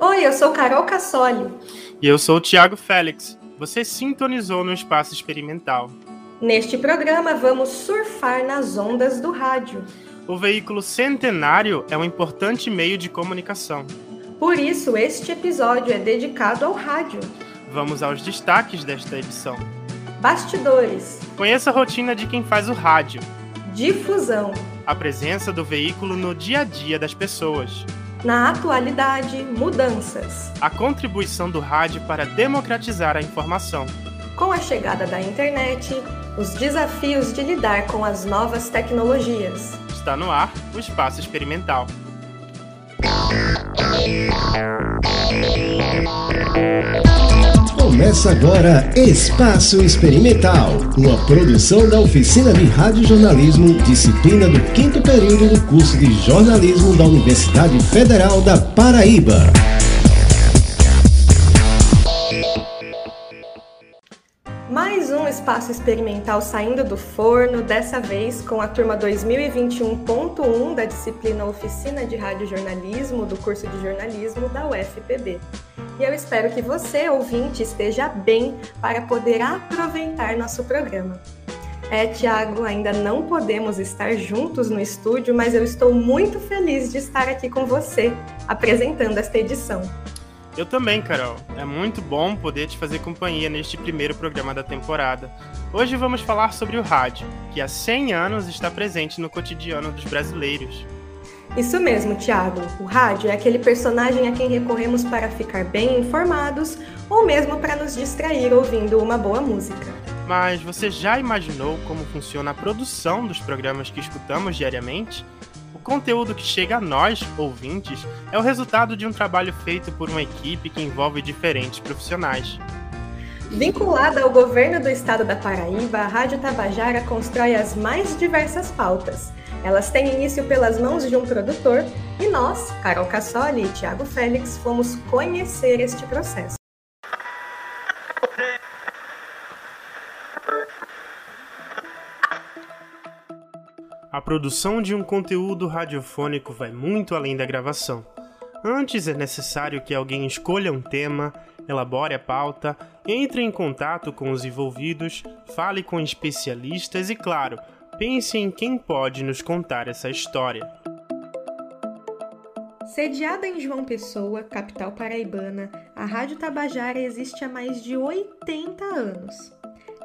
Oi, eu sou Carol Cassoli. E eu sou o Thiago Félix. Você sintonizou no Espaço Experimental. Neste programa, vamos surfar nas ondas do rádio. O veículo centenário é um importante meio de comunicação. Por isso, este episódio é dedicado ao rádio. Vamos aos destaques desta edição. Bastidores. Conheça a rotina de quem faz o rádio. Difusão. A presença do veículo no dia a dia das pessoas. Na atualidade, mudanças. A contribuição do rádio para democratizar a informação. Com a chegada da internet, os desafios de lidar com as novas tecnologias. Está no ar o Espaço Experimental. Começa agora Espaço Experimental, uma produção da Oficina de Radiojornalismo, disciplina do quinto período do curso de jornalismo da Universidade Federal da Paraíba. Espaço experimental saindo do forno, dessa vez com a turma 2021.1 da disciplina Oficina de Radiojornalismo do curso de jornalismo da UFPB. E eu espero que você, ouvinte, esteja bem para poder aproveitar nosso programa. É, Tiago, ainda não podemos estar juntos no estúdio, mas eu estou muito feliz de estar aqui com você, apresentando esta edição. Eu também, Carol. É muito bom poder te fazer companhia neste primeiro programa da temporada. Hoje vamos falar sobre o rádio, que há 100 anos está presente no cotidiano dos brasileiros. Isso mesmo, Tiago. O rádio é aquele personagem a quem recorremos para ficar bem informados ou mesmo para nos distrair ouvindo uma boa música. Mas você já imaginou como funciona a produção dos programas que escutamos diariamente? Conteúdo que chega a nós, ouvintes, é o resultado de um trabalho feito por uma equipe que envolve diferentes profissionais. Vinculada ao governo do estado da Paraíba, a Rádio Tabajara constrói as mais diversas pautas. Elas têm início pelas mãos de um produtor e nós, Carol Cassoli e Tiago Félix, fomos conhecer este processo. Produção de um conteúdo radiofônico vai muito além da gravação. Antes é necessário que alguém escolha um tema, elabore a pauta, entre em contato com os envolvidos, fale com especialistas e, claro, pense em quem pode nos contar essa história. Sediada em João Pessoa, capital paraibana, a Rádio Tabajara existe há mais de 80 anos.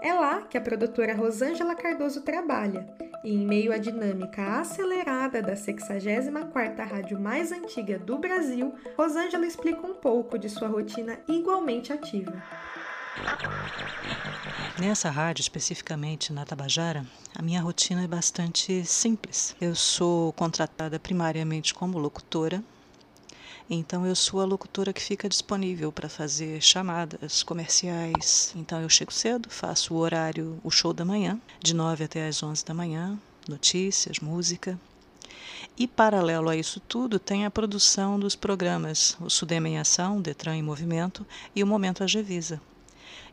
É lá que a produtora Rosângela Cardoso trabalha e em meio à dinâmica acelerada da 64ª rádio mais antiga do Brasil, Rosângela explica um pouco de sua rotina igualmente ativa. Nessa rádio, especificamente na Tabajara, a minha rotina é bastante simples. Eu sou contratada primariamente como locutora, então eu sou a locutora que fica disponível para fazer chamadas comerciais. Então eu chego cedo, faço o horário, o show da manhã, de 9 até as 11 da manhã, notícias, música. E paralelo a isso tudo, tem a produção dos programas, o Sudema em Ação, Detran em Movimento e o Momento Agevisa.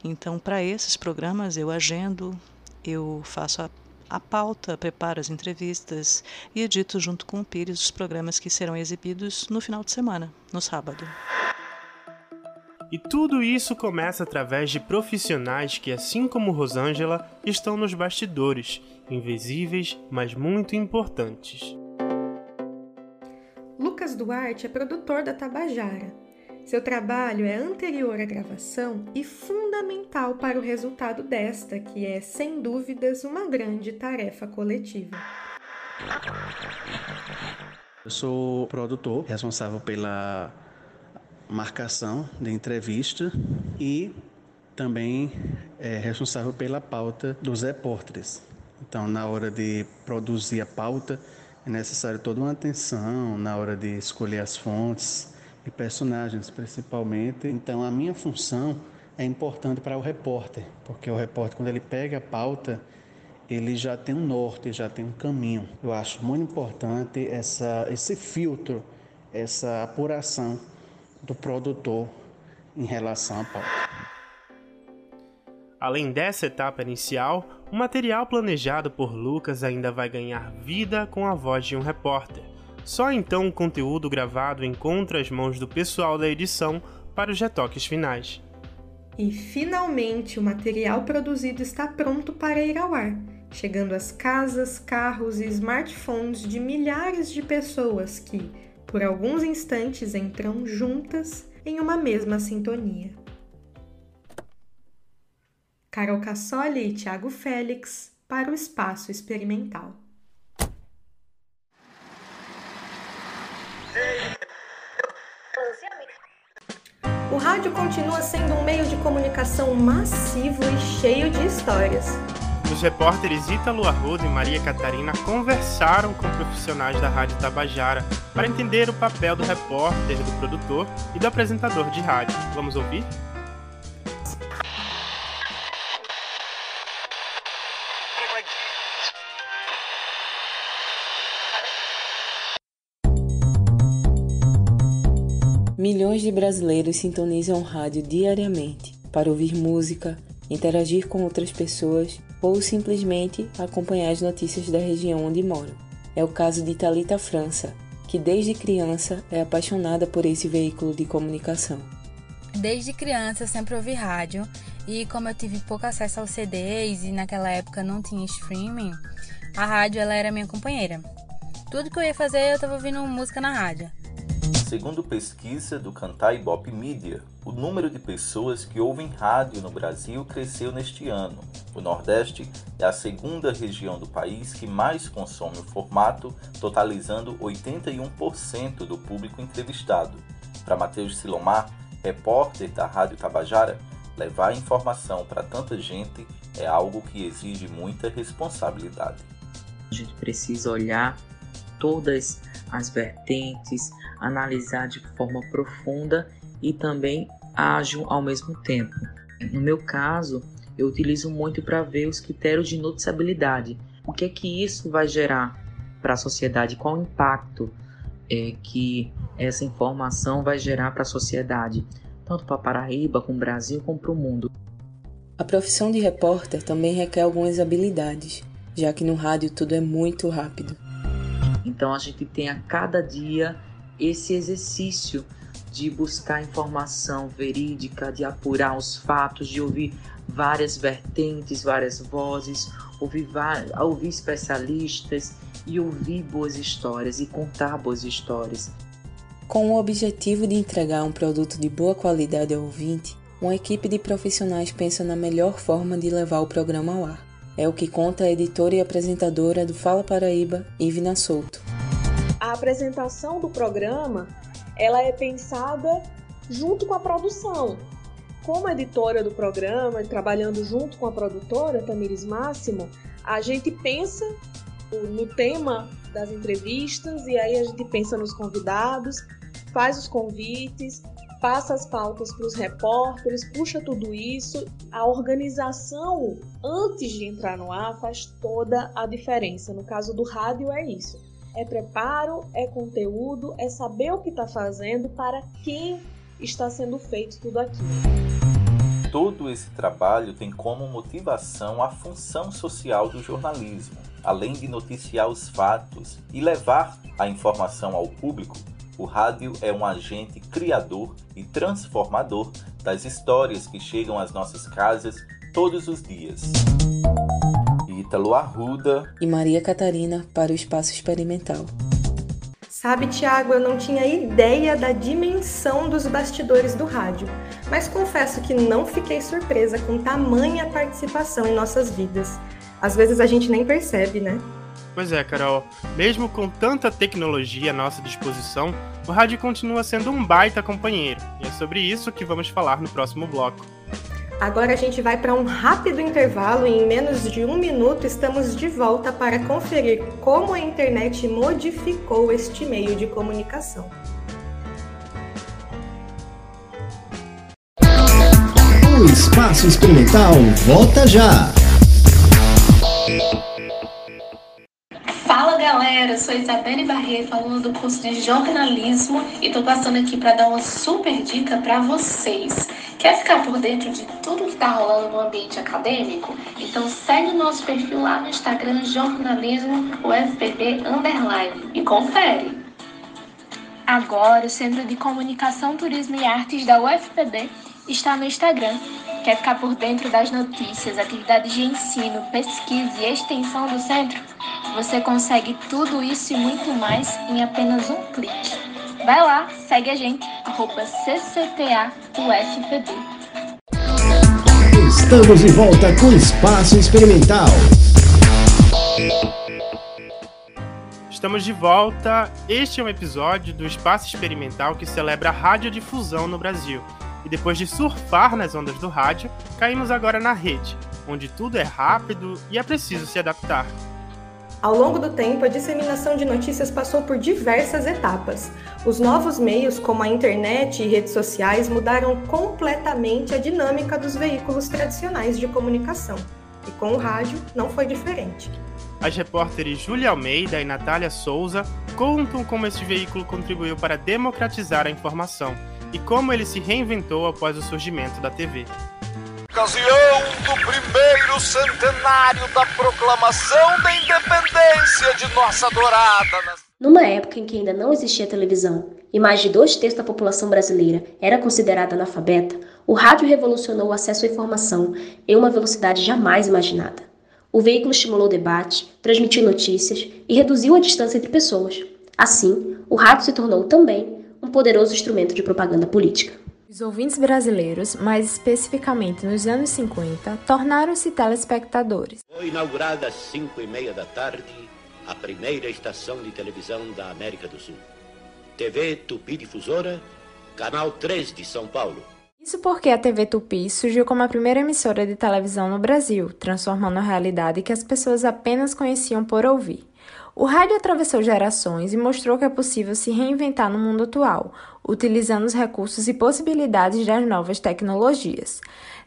Então, para esses programas, eu agendo, eu faço a a pauta, preparo as entrevistas e edito junto com o Pires os programas que serão exibidos no final de semana, no sábado. E tudo isso começa através de profissionais que, assim como Rosângela, estão nos bastidores, invisíveis, mas muito importantes. Lucas Duarte é produtor da Tabajara seu trabalho é anterior à gravação e fundamental para o resultado desta, que é, sem dúvidas, uma grande tarefa coletiva. Eu sou produtor, responsável pela marcação da entrevista e também é responsável pela pauta dos repórteres. Então, na hora de produzir a pauta, é necessário toda uma atenção na hora de escolher as fontes, e personagens, principalmente. Então, a minha função é importante para o repórter, porque o repórter, quando ele pega a pauta, ele já tem um norte, já tem um caminho. Eu acho muito importante essa, esse filtro, essa apuração do produtor em relação à pauta. Além dessa etapa inicial, o material planejado por Lucas ainda vai ganhar vida com a voz de um repórter Só então o conteúdo gravado encontra as mãos do pessoal da edição para os retoques finais. E finalmente o material produzido está pronto para ir ao ar, chegando às casas, carros e smartphones de milhares de pessoas que, por alguns instantes, entram juntas em uma mesma sintonia. Carol Cassoli e Thiago Félix para o Espaço Experimental. O rádio continua sendo um meio de comunicação massivo e cheio de histórias. Os repórteres Ítalo Arruda e Maria Catarina conversaram com profissionais da Rádio Tabajara para entender o papel do repórter, do produtor e do apresentador de rádio. Vamos ouvir? Milhões de brasileiros sintonizam o rádio diariamente para ouvir música, interagir com outras pessoas ou simplesmente acompanhar as notícias da região onde moram. É o caso de Talita França, que desde criança é apaixonada por esse veículo de comunicação. Desde criança eu sempre ouvi rádio e como eu tive pouco acesso aos CDs e naquela época não tinha streaming, a rádio ela era minha companheira. Tudo que eu ia fazer eu estava ouvindo música na rádio. Segundo pesquisa do Cantar Ibope Media, o número de pessoas que ouvem rádio no Brasil cresceu neste ano. O Nordeste é a segunda região do país que mais consome o formato, totalizando 81% do público entrevistado. Para Matheus Silomar, repórter da Rádio Tabajara, levar informação para tanta gente é algo que exige muita responsabilidade. A gente precisa olhar todas as vertentes, analisar de forma profunda e também ágil ao mesmo tempo. No meu caso, eu utilizo muito para ver os critérios de noticiabilidade. O que é que isso vai gerar para a sociedade? Qual o impacto é, que essa informação vai gerar para a sociedade, tanto para Paraíba, como o Brasil, como para o mundo? A profissão de repórter também requer algumas habilidades, já que no rádio tudo é muito rápido. Então a gente tem a cada dia esse exercício de buscar informação verídica, de apurar os fatos, de ouvir várias vertentes, várias vozes, ouvir, ouvir especialistas e ouvir boas histórias e contar boas histórias. Com o objetivo de entregar um produto de boa qualidade ao ouvinte, uma equipe de profissionais pensa na melhor forma de levar o programa ao ar. É o que conta a editora e apresentadora do Fala Paraíba, Ivna Souto a apresentação do programa ela é pensada junto com a produção. Como editora do programa, trabalhando junto com a produtora, Tamires Máximo, a gente pensa no tema das entrevistas e aí a gente pensa nos convidados, faz os convites, passa as pautas para os repórteres, puxa tudo isso. A organização antes de entrar no ar faz toda a diferença. No caso do rádio é isso é preparo, é conteúdo, é saber o que está fazendo para quem está sendo feito tudo aquilo. Todo esse trabalho tem como motivação a função social do jornalismo. Além de noticiar os fatos e levar a informação ao público, o rádio é um agente criador e transformador das histórias que chegam às nossas casas todos os dias. Ítalo Arruda e Maria Catarina para o Espaço Experimental. Sabe, Tiago, eu não tinha ideia da dimensão dos bastidores do rádio, mas confesso que não fiquei surpresa com tamanha participação em nossas vidas. Às vezes a gente nem percebe, né? Pois é, Carol. Mesmo com tanta tecnologia à nossa disposição, o rádio continua sendo um baita companheiro. E é sobre isso que vamos falar no próximo bloco. Agora a gente vai para um rápido intervalo e em menos de um minuto estamos de volta para conferir como a internet modificou este meio de comunicação. O Espaço Experimental volta já! Galera, sou Isabelle Barreto, aluna do curso de jornalismo e tô passando aqui para dar uma super dica para vocês. Quer ficar por dentro de tudo que está rolando no ambiente acadêmico? Então segue o nosso perfil lá no Instagram jornalismo UFPB underline e confere. Agora, o Centro de Comunicação, Turismo e Artes da UFPB está no Instagram. Quer ficar por dentro das notícias, atividades de ensino, pesquisa e extensão do centro? Você consegue tudo isso e muito mais em apenas um clique. Vai lá, segue a gente, arroba CCTAUFPB. Estamos de volta com Espaço Experimental. Estamos de volta. Este é um episódio do Espaço Experimental que celebra a radiodifusão no Brasil. E depois de surfar nas ondas do rádio, caímos agora na rede, onde tudo é rápido e é preciso se adaptar. Ao longo do tempo, a disseminação de notícias passou por diversas etapas. Os novos meios, como a internet e redes sociais, mudaram completamente a dinâmica dos veículos tradicionais de comunicação. E com o rádio não foi diferente. As repórteres Júlia Almeida e Natália Souza contam como esse veículo contribuiu para democratizar a informação e como ele se reinventou após o surgimento da TV. Ocasião do primeiro centenário da proclamação da independência de nossa adorada. Numa época em que ainda não existia televisão e mais de dois terços da população brasileira era considerada analfabeta, o rádio revolucionou o acesso à informação em uma velocidade jamais imaginada. O veículo estimulou o debate, transmitiu notícias e reduziu a distância entre pessoas. Assim, o rádio se tornou também um poderoso instrumento de propaganda política. Os ouvintes brasileiros, mais especificamente nos anos 50, tornaram-se telespectadores. Foi inaugurada às 5 e meia da tarde a primeira estação de televisão da América do Sul. TV Tupi Difusora, canal 3 de São Paulo. Isso porque a TV Tupi surgiu como a primeira emissora de televisão no Brasil, transformando a realidade que as pessoas apenas conheciam por ouvir. O rádio atravessou gerações e mostrou que é possível se reinventar no mundo atual, utilizando os recursos e possibilidades das novas tecnologias.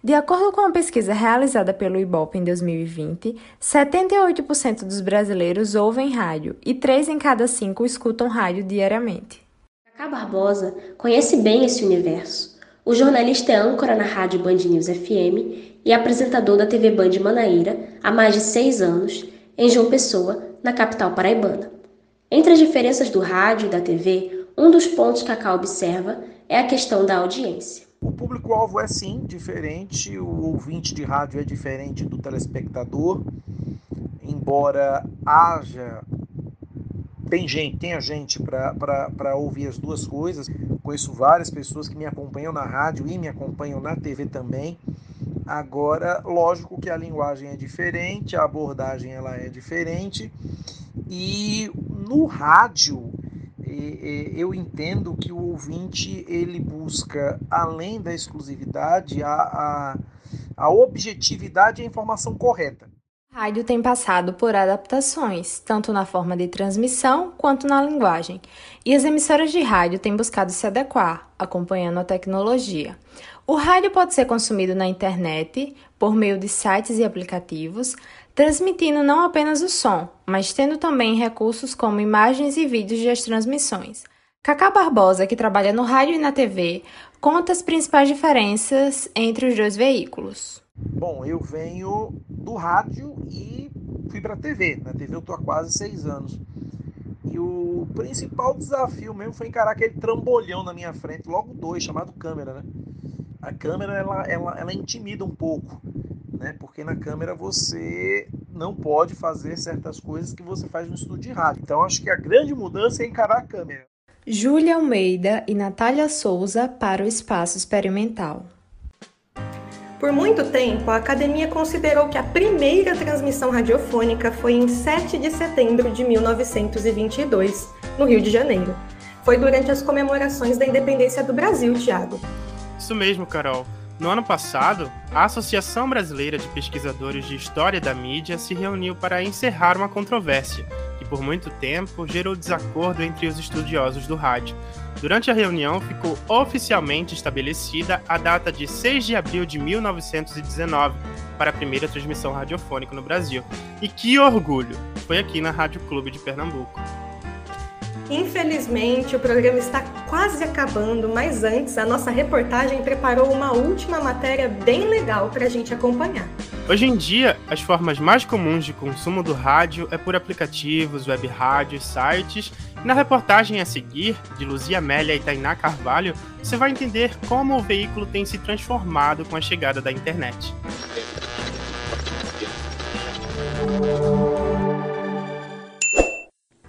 De acordo com uma pesquisa realizada pelo IBOP em 2020, 78% dos brasileiros ouvem rádio e 3 em cada 5 escutam rádio diariamente. Cacá Barbosa conhece bem esse universo. O jornalista é âncora na rádio Band News FM e apresentador da TV Band Manaíra há mais de seis anos, em João Pessoa, na capital paraibana. Entre as diferenças do rádio e da TV, um dos pontos que Cacá observa é a questão da audiência. O público-alvo é sim diferente, o ouvinte de rádio é diferente do telespectador, embora haja tem gente, tem a gente para ouvir as duas coisas. Conheço várias pessoas que me acompanham na rádio e me acompanham na TV também. Agora, lógico que a linguagem é diferente, a abordagem ela é diferente e no rádio eu entendo que o ouvinte ele busca além da exclusividade a, a, a objetividade e a informação correta. Rádio tem passado por adaptações, tanto na forma de transmissão quanto na linguagem, e as emissoras de rádio têm buscado se adequar, acompanhando a tecnologia. O rádio pode ser consumido na internet, por meio de sites e aplicativos, transmitindo não apenas o som, mas tendo também recursos como imagens e vídeos das transmissões. Cacá Barbosa, que trabalha no rádio e na TV, conta as principais diferenças entre os dois veículos. Bom, eu venho do rádio e fui para a TV. Na TV eu tô há quase seis anos. E o principal desafio mesmo foi encarar aquele trambolhão na minha frente, logo dois, chamado câmera, né? A câmera, ela, ela, ela intimida um pouco, né? Porque na câmera você não pode fazer certas coisas que você faz no estúdio de rádio. Então acho que a grande mudança é encarar a câmera. Júlia Almeida e Natália Souza para o Espaço Experimental. Por muito tempo, a academia considerou que a primeira transmissão radiofônica foi em 7 de setembro de 1922, no Rio de Janeiro. Foi durante as comemorações da independência do Brasil, Tiago. Isso mesmo, Carol. No ano passado, a Associação Brasileira de Pesquisadores de História da Mídia se reuniu para encerrar uma controvérsia por muito tempo, gerou desacordo entre os estudiosos do rádio Durante a reunião, ficou oficialmente estabelecida a data de 6 de abril de 1919 para a primeira transmissão radiofônica no Brasil. E que orgulho! Foi aqui na Rádio Clube de Pernambuco. Infelizmente, o programa está quase acabando, mas antes, a nossa reportagem preparou uma última matéria bem legal para a gente acompanhar. Hoje em dia, as formas mais comuns de consumo do rádio é por aplicativos, web rádios, sites. Na reportagem a seguir, de Luzia Amélia e Tainá Carvalho, você vai entender como o veículo tem se transformado com a chegada da internet.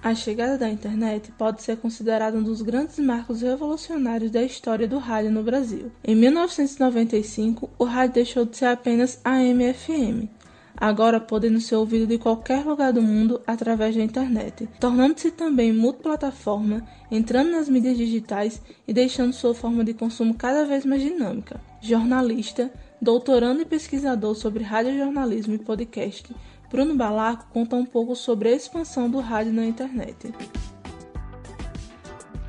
A chegada da internet pode ser considerada um dos grandes marcos revolucionários da história do rádio no Brasil. Em 1995, o rádio deixou de ser apenas AM/FM, agora podendo ser ouvido de qualquer lugar do mundo através da internet, tornando-se também multiplataforma, entrando nas mídias digitais e deixando sua forma de consumo cada vez mais dinâmica. Jornalista, doutorando e pesquisador sobre radiojornalismo e podcast, Bruno Balaco conta um pouco sobre a expansão do rádio na internet.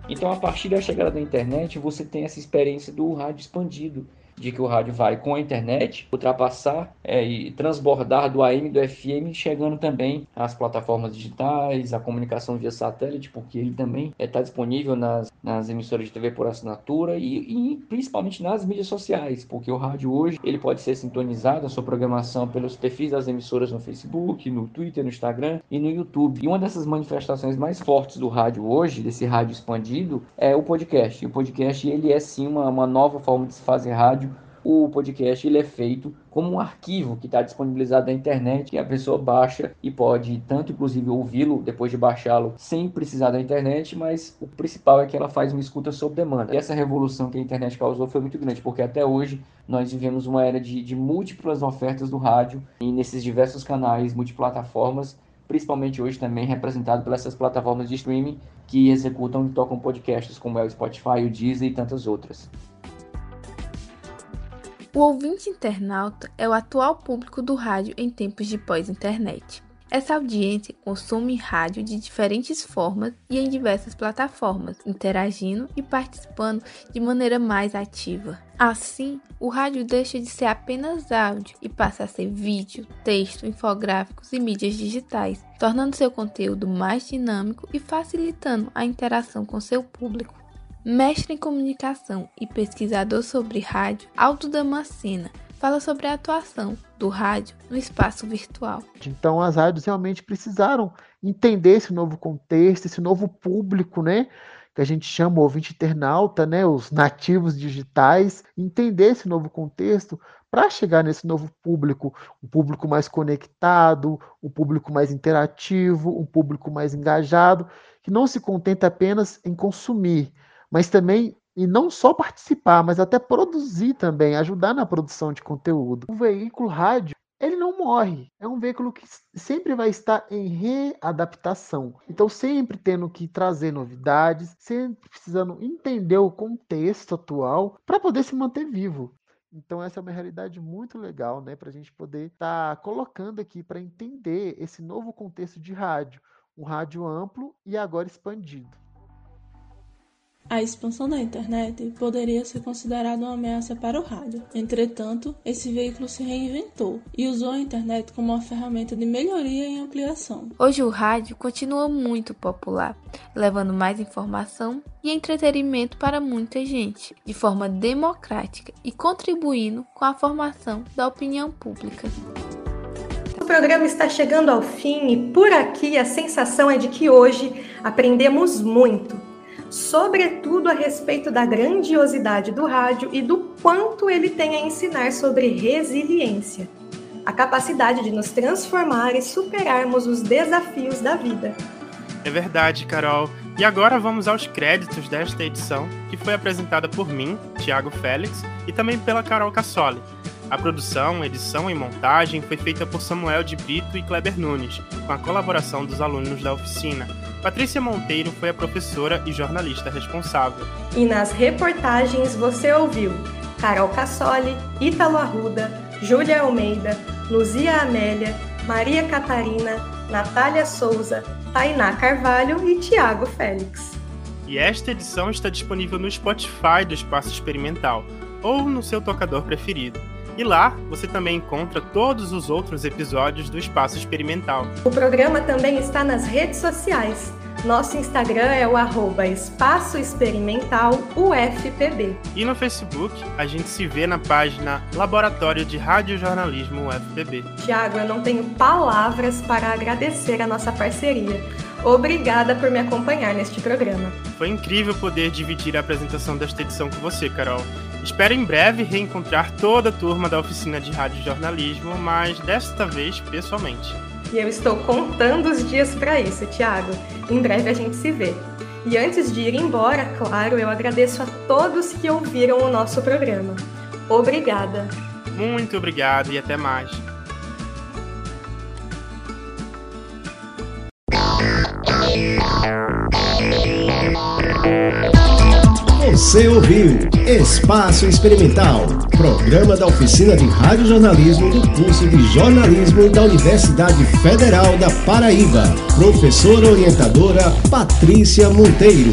Então, a partir da chegada da internet, você tem essa experiência do rádio expandido, de que o rádio vai com a internet ultrapassar é, e transbordar do AM do FM, chegando também às plataformas digitais, a comunicação via satélite, porque ele também está é, disponível nas, nas emissoras de TV por assinatura e, e, principalmente nas mídias sociais, porque o rádio hoje ele pode ser sintonizado a sua programação pelos perfis das emissoras no Facebook, no Twitter, no Instagram e no YouTube. E uma dessas manifestações mais fortes do rádio hoje, desse rádio expandido, é o podcast. E o podcast ele é sim uma, uma nova forma de se fazer rádio o podcast ele é feito como um arquivo que está disponibilizado na internet e a pessoa baixa e pode tanto inclusive ouvi-lo depois de baixá-lo sem precisar da internet, mas o principal é que ela faz uma escuta sob demanda. E essa revolução que a internet causou foi muito grande, porque até hoje nós vivemos uma era de, de múltiplas ofertas do rádio e nesses diversos canais, multiplataformas, principalmente hoje também representado pelas essas plataformas de streaming que executam e tocam podcasts como é o Spotify, o Deezer e tantas outras. O ouvinte internauta é o atual público do rádio em tempos de pós-internet. Essa audiência consome rádio de diferentes formas e em diversas plataformas, interagindo e participando de maneira mais ativa. Assim, o rádio deixa de ser apenas áudio e passa a ser vídeo, texto, infográficos e mídias digitais, tornando seu conteúdo mais dinâmico e facilitando a interação com seu público. Mestre em comunicação e pesquisador sobre rádio, Aldo Damascena fala sobre a atuação do rádio no espaço virtual. Então as rádios realmente precisaram entender esse novo contexto, esse novo público, né? Que a gente chama o ouvinte internauta, né? Os nativos digitais, entender esse novo contexto para chegar nesse novo público, um público mais conectado, um público mais interativo, um público mais engajado, que não se contenta apenas em consumir, mas também e não só participar, mas até produzir também, ajudar na produção de conteúdo. O veículo rádio, ele não morre. É um veículo que sempre vai estar em readaptação. Então, sempre tendo que trazer novidades, sempre precisando entender o contexto atual para poder se manter vivo. Então, essa é uma realidade muito legal, né, para a gente poder estar tá colocando aqui para entender esse novo contexto de rádio. Um rádio amplo e agora expandido. A expansão da internet poderia ser considerada uma ameaça para o rádio. Entretanto, esse veículo se reinventou e usou a internet como uma ferramenta de melhoria e ampliação. Hoje o rádio continua muito popular, levando mais informação e entretenimento para muita gente, de forma democrática e contribuindo com a formação da opinião pública. O programa está chegando ao fim e por aqui a sensação é de que hoje aprendemos muito sobretudo a respeito da grandiosidade do rádio e do quanto ele tem a ensinar sobre resiliência, a capacidade de nos transformar e superarmos os desafios da vida. É verdade, Carol. E agora vamos aos créditos desta edição, que foi apresentada por mim, Thiago Félix, e também pela Carol Cassoli. A produção, edição e montagem foi feita por Samuel de Brito e Kleber Nunes, com a colaboração dos alunos da oficina. Patrícia Monteiro foi a professora e jornalista responsável. E nas reportagens você ouviu Carol Cassoli, Ítalo Arruda, Júlia Almeida, Luzia Amélia, Maria Catarina, Natália Souza, Tainá Carvalho e Tiago Félix. E esta edição está disponível no Spotify do Espaço Experimental ou no seu tocador preferido. E lá você também encontra todos os outros episódios do Espaço Experimental. O programa também está nas redes sociais. Nosso Instagram é o arroba Espaço Experimental UFPB. E no Facebook, a gente se vê na página Laboratório de Radiojornalismo UFPB. Tiago, eu não tenho palavras para agradecer a nossa parceria. Obrigada por me acompanhar neste programa. Foi incrível poder dividir a apresentação desta edição com você, Carol. Espero em breve reencontrar toda a turma da oficina de rádio jornalismo, mas desta vez pessoalmente. E eu estou contando os dias para isso, Tiago. Em breve a gente se vê. E antes de ir embora, claro, eu agradeço a todos que ouviram o nosso programa. Obrigada. Muito obrigado e até mais. Você ouviu Espaço Experimental, programa da oficina de radiojornalismo do curso de jornalismo da Universidade Federal da Paraíba. Professora orientadora Patrícia Monteiro.